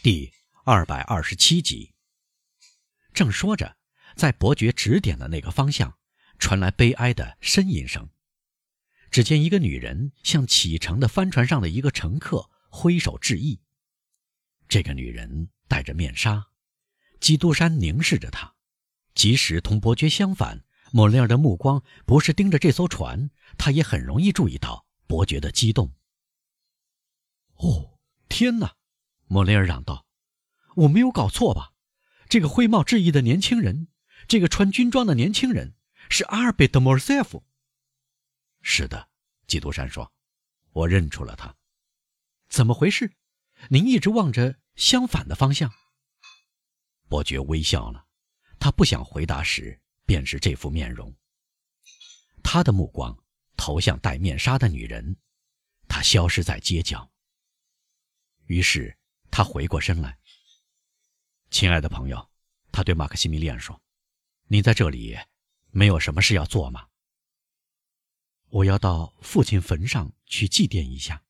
第二百二十七集。正说着，在伯爵指点的那个方向传来悲哀的呻吟声。只见一个女人向启程的帆船上的一个乘客挥手致意。这个女人戴着面纱，基督山凝视着她。即使同伯爵相反，莫雷尔的目光不是盯着这艘船，他也很容易注意到伯爵的激动。哦，天哪！莫雷尔嚷道：“我没有搞错吧？这个挥帽致意的年轻人，这个穿军装的年轻人，是阿尔贝德·莫尔塞夫。”是的，基督山说：“我认出了他。怎么回事？您一直望着相反的方向。”伯爵微笑了。他不想回答时，便是这副面容。他的目光投向戴面纱的女人，她消失在街角。于是他回过身来。亲爱的朋友，他对马克西米利安说：“你在这里没有什么事要做吗？”我要到父亲坟上去祭奠一下。”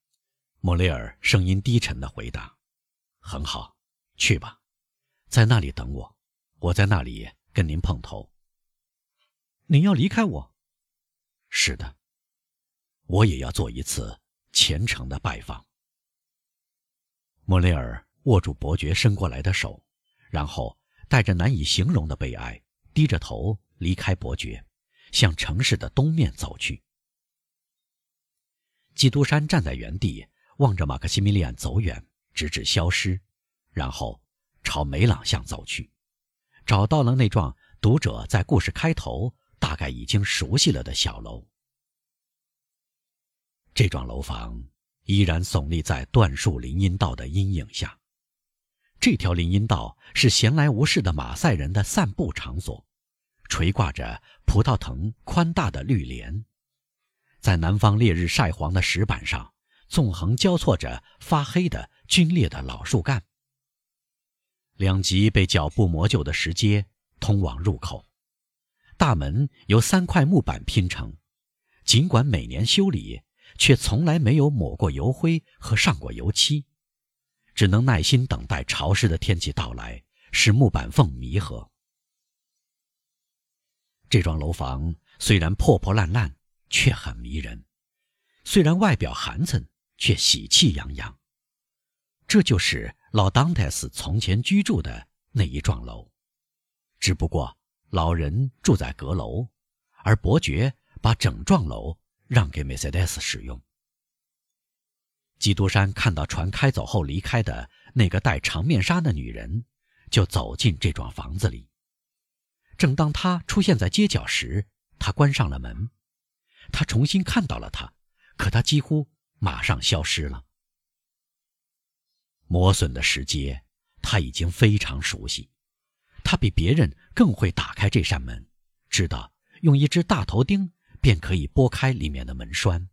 莫雷尔声音低沉的回答。“很好，去吧，在那里等我。”我在那里跟您碰头。您要离开我？是的，我也要做一次虔诚的拜访。莫雷尔握住伯爵伸过来的手，然后带着难以形容的悲哀，低着头离开伯爵，向城市的东面走去。基督山站在原地，望着马克西米利安走远，直至消失，然后朝梅朗巷走去。找到了那幢读者在故事开头大概已经熟悉了的小楼。这幢楼房依然耸立在椴树林荫道的阴影下。这条林荫道是闲来无事的马赛人的散步场所，垂挂着葡萄藤宽大的绿帘，在南方烈日晒黄的石板上，纵横交错着发黑的龟裂的老树干。两极被脚步磨旧的石阶通往入口，大门由三块木板拼成，尽管每年修理，却从来没有抹过油灰和上过油漆，只能耐心等待潮湿的天气到来，使木板缝弥合。这幢楼房虽然破破烂烂，却很迷人；虽然外表寒碜，却喜气洋洋。这就是老当泰斯从前居住的那一幢楼，只不过老人住在阁楼，而伯爵把整幢楼让给梅赛德斯使用。基督山看到船开走后离开的那个戴长面纱的女人，就走进这幢房子里。正当他出现在街角时，他关上了门。他重新看到了她，可她几乎马上消失了。磨损的石阶，他已经非常熟悉。他比别人更会打开这扇门，知道用一只大头钉便可以拨开里面的门栓。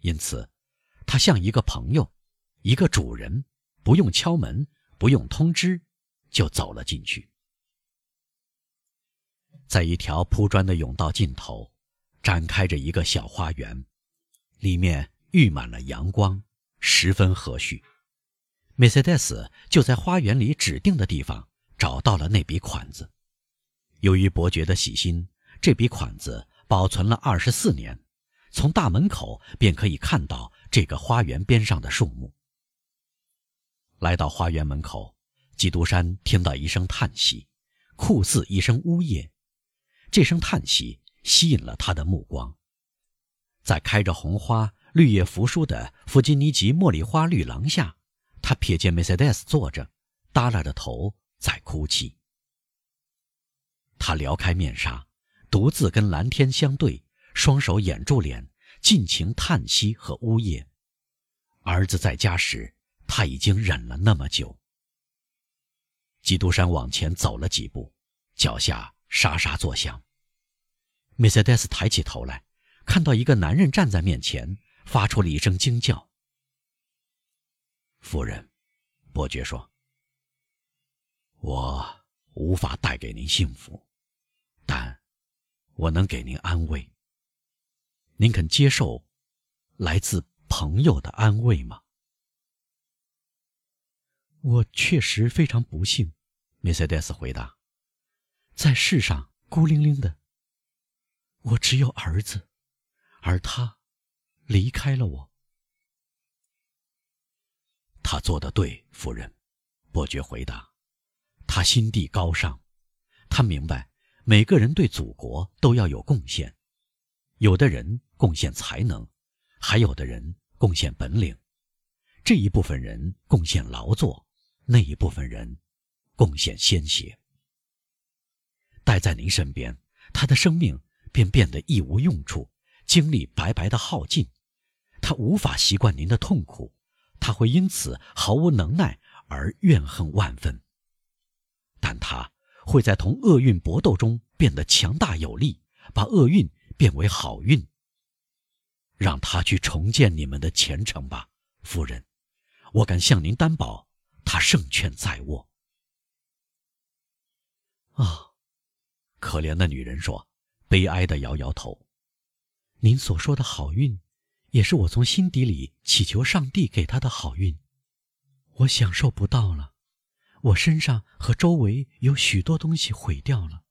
因此，他像一个朋友，一个主人，不用敲门，不用通知，就走了进去。在一条铺砖的甬道尽头，展开着一个小花园，里面溢满了阳光，十分和煦。梅赛德斯就在花园里指定的地方找到了那笔款子。由于伯爵的细心，这笔款子保存了二十四年，从大门口便可以看到这个花园边上的树木。来到花园门口，基督山听到一声叹息，酷似一声呜咽。这声叹息吸引了他的目光。在开着红花、绿叶扶疏的弗吉尼吉茉莉花绿廊下。他瞥见梅赛德斯坐着，耷拉着头在哭泣。他撩开面纱，独自跟蓝天相对，双手掩住脸，尽情叹息和呜咽。儿子在家时，他已经忍了那么久。基督山往前走了几步，脚下沙沙作响。梅赛德斯抬起头来，看到一个男人站在面前，发出了一声惊叫。夫人，伯爵说：“我无法带给您幸福，但我能给您安慰。您肯接受来自朋友的安慰吗？”我确实非常不幸，梅赛德斯回答。在世上孤零零的，我只有儿子，而他离开了我。他做的对，夫人，伯爵回答。他心地高尚，他明白每个人对祖国都要有贡献，有的人贡献才能，还有的人贡献本领。这一部分人贡献劳作，那一部分人贡献鲜血。待在您身边，他的生命便变得一无用处，精力白白的耗尽。他无法习惯您的痛苦，他会因此毫无能耐而怨恨万分。但他会在同厄运搏斗中变得强大有力，把厄运变为好运。让他去重建你们的前程吧，夫人。我敢向您担保，他胜券在握。啊，可怜的女人说，悲哀的摇摇头。您所说的好运，也是我从心底里祈求上帝给他的好运。我享受不到了，我身上和周围有许多东西毁掉了，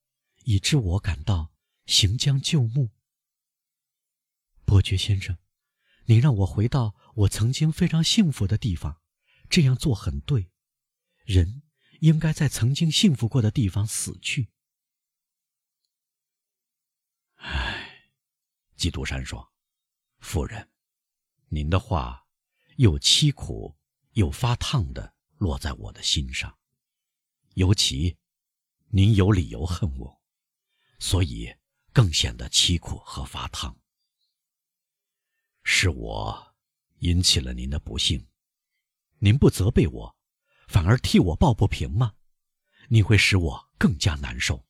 以致我感到行将就木。伯爵先生。您让我回到我曾经非常幸福的地方，这样做很对。人应该在曾经幸福过的地方死去。唉，基督山说：“夫人，您的话又凄苦又发烫的落在我的心上。尤其，您有理由恨我，所以更显得凄苦和发烫。”是我引起了您的不幸，您不责备我，反而替我抱不平吗？你会使我更加难受。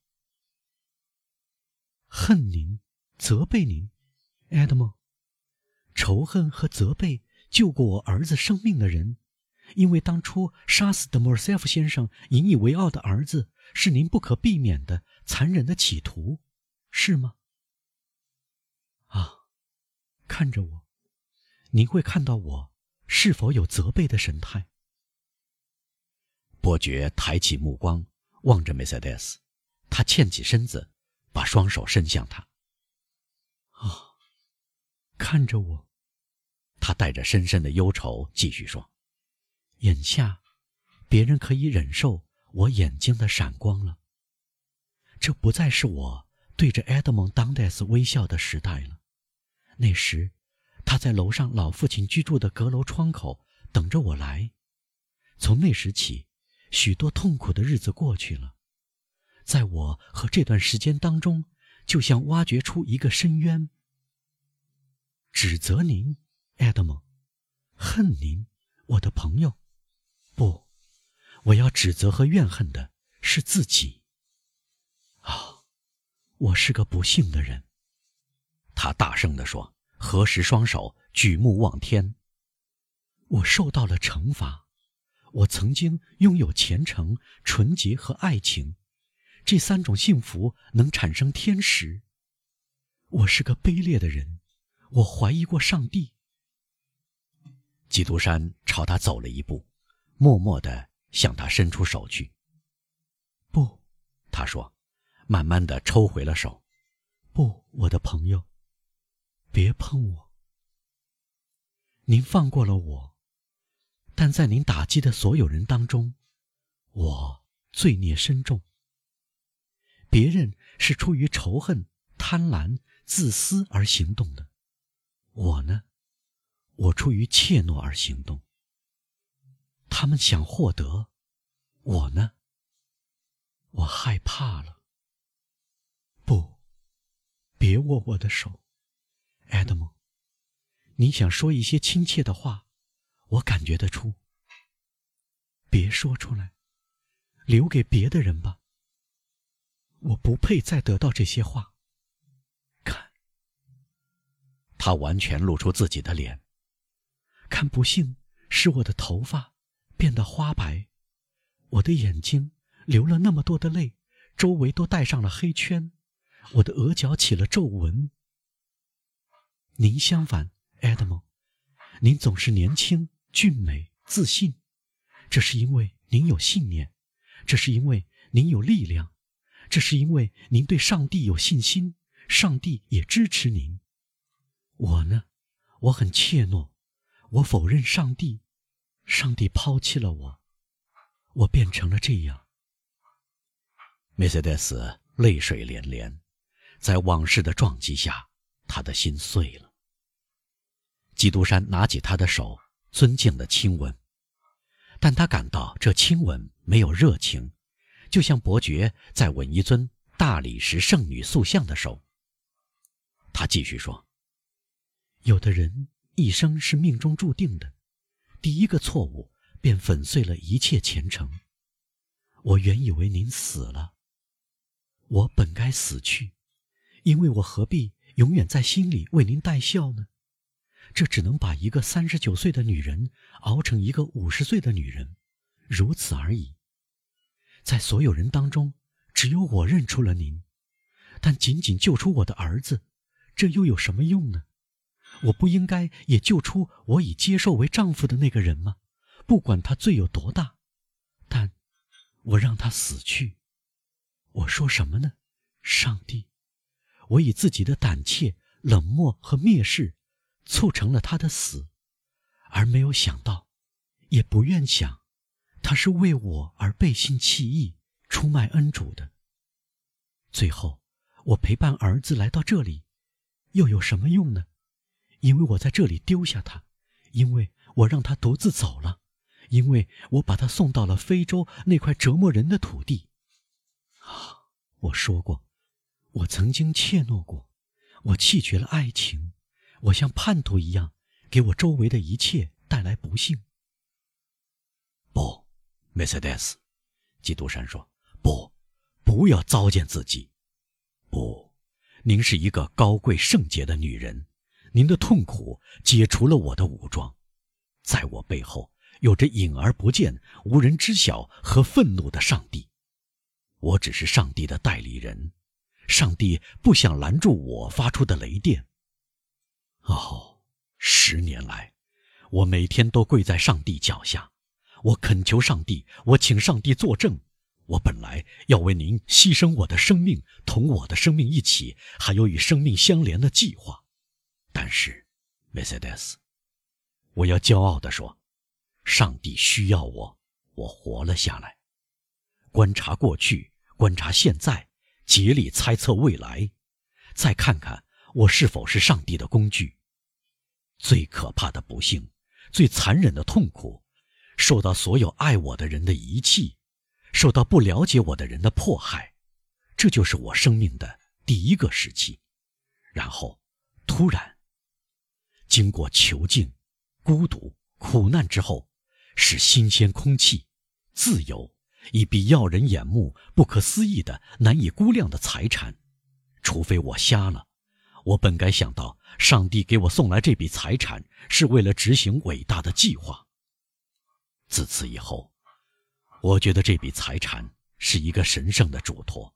恨您，责备您，埃德蒙，仇恨和责备救过我儿子生命的人，因为当初杀死的莫塞夫先生引以为傲的儿子是您不可避免的残忍的企图，是吗？啊，看着我。您会看到我是否有责备的神态？伯爵抬起目光望着梅赛德斯，他欠起身子，把双手伸向他。啊，看着我，他带着深深的忧愁继续说：“眼下，别人可以忍受我眼睛的闪光了。这不再是我对着埃德蒙·当代斯微笑的时代了。那时。”他在楼上老父亲居住的阁楼窗口等着我来。从那时起，许多痛苦的日子过去了。在我和这段时间当中，就像挖掘出一个深渊。指责您，埃德蒙，恨您，我的朋友。不，我要指责和怨恨的是自己。啊，我是个不幸的人。他大声地说。合十双手，举目望天。我受到了惩罚。我曾经拥有虔诚、纯洁和爱情，这三种幸福能产生天使。我是个卑劣的人，我怀疑过上帝。基督山朝他走了一步，默默地向他伸出手去。不，他说，慢慢地抽回了手。不，我的朋友。别碰我！您放过了我，但在您打击的所有人当中，我罪孽深重。别人是出于仇恨、贪婪、自私而行动的，我呢，我出于怯懦而行动。他们想获得，我呢，我害怕了。不，别握我的手。埃德蒙，你想说一些亲切的话，我感觉得出。别说出来，留给别的人吧。我不配再得到这些话。看，他完全露出自己的脸。看，不幸是我的头发变得花白，我的眼睛流了那么多的泪，周围都带上了黑圈，我的额角起了皱纹。您相反，埃德蒙，您总是年轻、俊美、自信，这是因为您有信念，这是因为您有力量，这是因为您对上帝有信心，上帝也支持您。我呢，我很怯懦，我否认上帝，上帝抛弃了我，我变成了这样。梅赛德斯泪水连连，在往事的撞击下，他的心碎了。基督山拿起他的手，尊敬的亲吻，但他感到这亲吻没有热情，就像伯爵在吻一尊大理石圣女塑像的手。他继续说。有的人一生是命中注定的，第一个错误便粉碎了一切前程。我原以为您死了，我本该死去，因为我何必永远在心里为您带笑呢？这只能把一个三十九岁的女人熬成一个五十岁的女人，如此而已。在所有人当中，只有我认出了您，但仅仅救出我的儿子，这又有什么用呢？我不应该也救出我已接受为丈夫的那个人吗？不管他罪有多大，但，我让他死去。我说什么呢？上帝，我以自己的胆怯、冷漠和蔑视，促成了他的死，而没有想到，也不愿想，他是为我而背信弃义、出卖恩主的。最后，我陪伴儿子来到这里，又有什么用呢？因为我在这里丢下他，因为我让他独自走了，因为我把他送到了非洲那块折磨人的土地。啊，我说过，我曾经怯懦过，我弃绝了爱情，我像叛徒一样，给我周围的一切带来不幸。不，梅赛德斯，基督山说，不，不要糟践自己。不，您是一个高贵圣洁的女人。您的痛苦解除了我的武装，在我背后有着隐而不见、无人知晓和愤怒的上帝。我只是上帝的代理人，上帝不想拦住我发出的雷电。哦，十年来，我每天都跪在上帝脚下，我恳求上帝，我请上帝作证，我本来要为您牺牲我的生命，同我的生命一起，还有与生命相连的计划。但是，梅赛德斯，我要骄傲地说，上帝需要我，我活了下来。观察过去，观察现在，竭力猜测未来，再看看我是否是上帝的工具。最可怕的不幸，最残忍的痛苦，受到所有爱我的人的遗弃，受到不了解我的人的迫害，这就是我生命的第一个时期。然后，突然。经过囚禁、孤独、苦难之后，是新鲜空气、自由，一笔耀人眼目、不可思议的、难以估量的财产。除非我瞎了，我本该想到，上帝给我送来这笔财产是为了执行伟大的计划。自此以后，我觉得这笔财产是一个神圣的嘱托。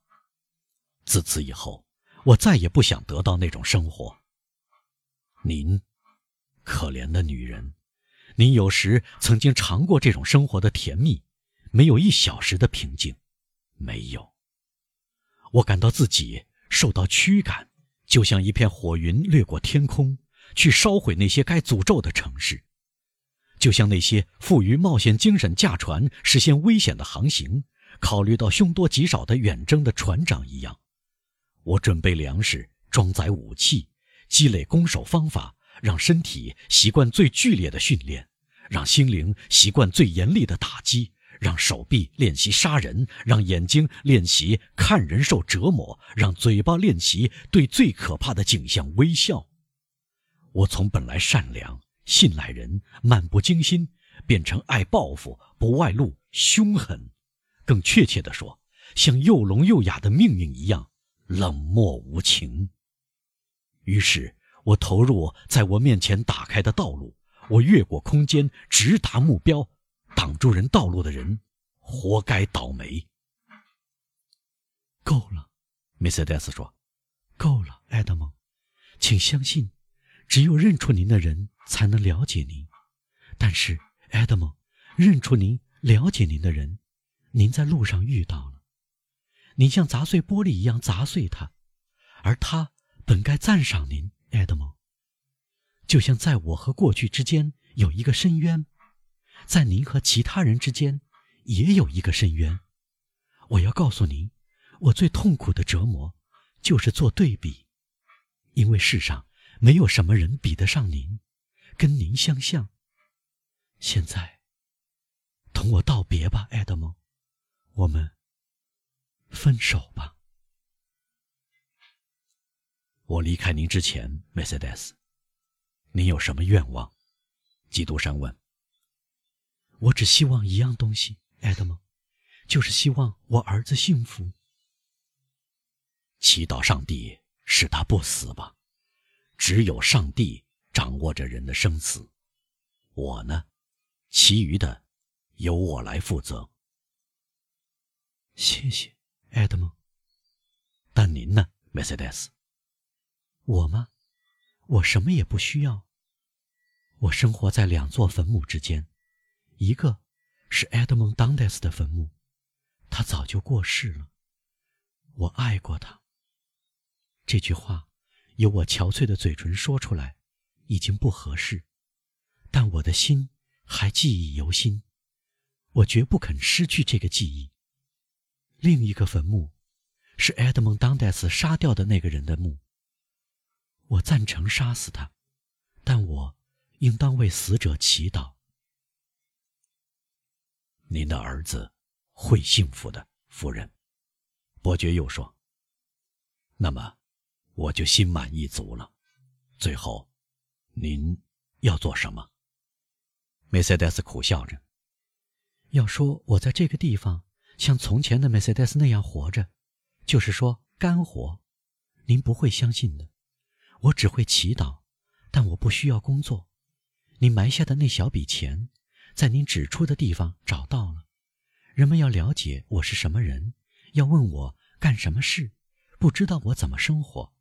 自此以后，我再也不想得到那种生活。您。可怜的女人，您有时曾经尝过这种生活的甜蜜，没有一小时的平静，没有。我感到自己受到驱赶，就像一片火云掠过天空，去烧毁那些该诅咒的城市，就像那些富于冒险精神驾船实现危险的航行，考虑到凶多吉少的远征的船长一样。我准备粮食，装载武器，积累攻守方法。让身体习惯最剧烈的训练，让心灵习惯最严厉的打击，让手臂练习杀人，让眼睛练习看人受折磨，让嘴巴练习对最可怕的景象微笑。我从本来善良、信赖人、漫不经心，变成爱报复、不外露、凶狠，更确切地说，像又聋又哑的命运一样冷漠无情。于是。我投入在我面前打开的道路，我越过空间，直达目标。挡住人道路的人，活该倒霉。够了，梅赛德斯说：“够了，埃德蒙，请相信，只有认出您的人才能了解您。但是，埃德蒙，认出您了解您的人，您在路上遇到了。您像砸碎玻璃一样砸碎他，而他本该赞赏您，爱德蒙。就像在我和过去之间有一个深渊，在您和其他人之间也有一个深渊。我要告诉您，我最痛苦的折磨就是做对比，因为世上没有什么人比得上您，跟您相像。现在，同我道别吧，埃德蒙，我们分手吧。我离开您之前，梅赛德斯，您有什么愿望？基督山问。我只希望一样东西，埃德蒙。就是希望我儿子幸福。祈祷上帝使他不死吧，只有上帝掌握着人的生死。我呢，其余的由我来负责。谢谢，埃德蒙。但您呢，梅赛德斯？我吗？我什么也不需要。我生活在两座坟墓之间，一个是埃德蒙·当戴斯的坟墓。他早就过世了，我爱过他。这句话由我憔悴的嘴唇说出来，已经不合适，但我的心还记忆犹新，我绝不肯失去这个记忆。另一个坟墓，是埃德蒙·当戴斯杀掉的那个人的墓。我赞成杀死他，但我应当为死者祈祷。您的儿子。会幸福的，夫人。伯爵又说：“那么，我就心满意足了。最后，您要做什么？”梅赛德斯苦笑着：“要说我在这个地方像从前的梅赛德斯那样活着，就是说干活，您不会相信的。我只会祈祷，但我不需要工作。您埋下的那小笔钱，在您指出的地方找到了。”人们要了解我是什么人，要问我干什么事，不知道我怎么生活，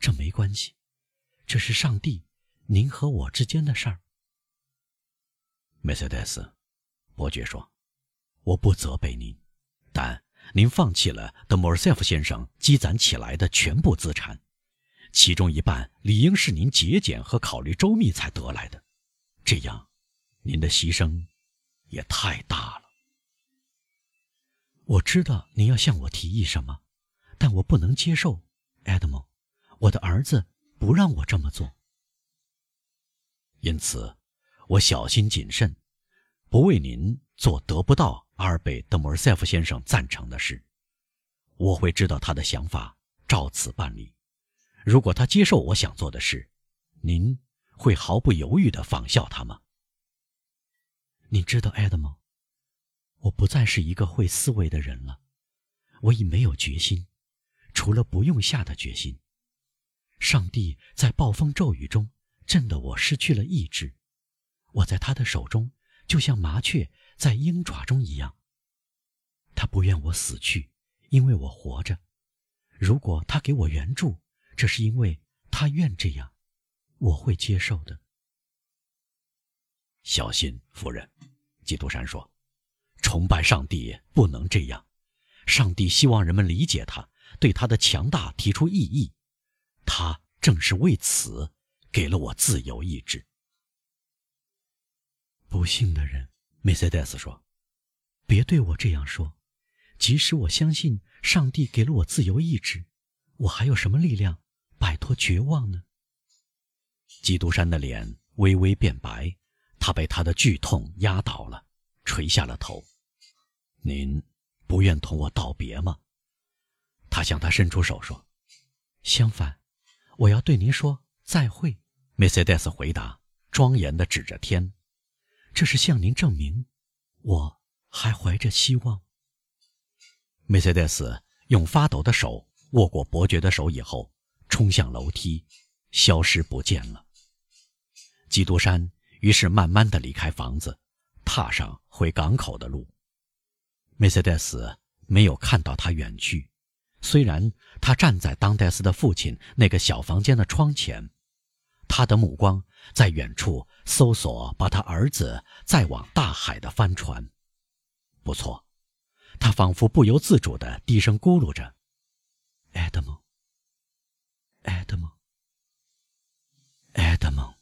这没关系，这是上帝、您和我之间的事儿。梅赛德斯，伯爵说：“我不责备您，但您放弃了德莫尔塞夫先生积攒起来的全部资产，其中一半理应是您节俭和考虑周密才得来的，这样，您的牺牲也太大了。”我知道您要向我提议什么，但我不能接受，埃德蒙，我的儿子不让我这么做。因此，我小心谨慎，不为您做得不到阿尔贝·德莫尔塞夫先生赞成的事。我会知道他的想法，照此办理。如果他接受我想做的事，您会毫不犹豫的仿效他吗？你知道，埃德蒙。我不再是一个会思维的人了，我已没有决心，除了不用下的决心。上帝在暴风骤雨中震得我失去了意志，我在他的手中就像麻雀在鹰爪中一样。他不愿我死去，因为我活着。如果他给我援助，这是因为他愿这样，我会接受的。小心，夫人，基督山说。崇拜上帝不能这样，上帝希望人们理解他，对他的强大提出异议。他正是为此给了我自由意志。不幸的人，梅赛德斯说：“别对我这样说。即使我相信上帝给了我自由意志，我还有什么力量摆脱绝望呢？”基督山的脸微微变白，他被他的剧痛压倒了，垂下了头。您不愿同我道别吗？他向他伸出手说：“相反，我要对您说再会。”梅赛德斯回答，庄严地指着天：“这是向您证明，我还怀着希望。”梅赛德斯用发抖的手握过伯爵的手以后，冲向楼梯，消失不见了。基督山于是慢慢地离开房子，踏上回港口的路。梅赛德斯没有看到他远去，虽然他站在当代斯的父亲那个小房间的窗前，他的目光在远处搜索把他儿子载往大海的帆船，不错，他仿佛不由自主地低声咕噜着：“艾德蒙 этому, этому.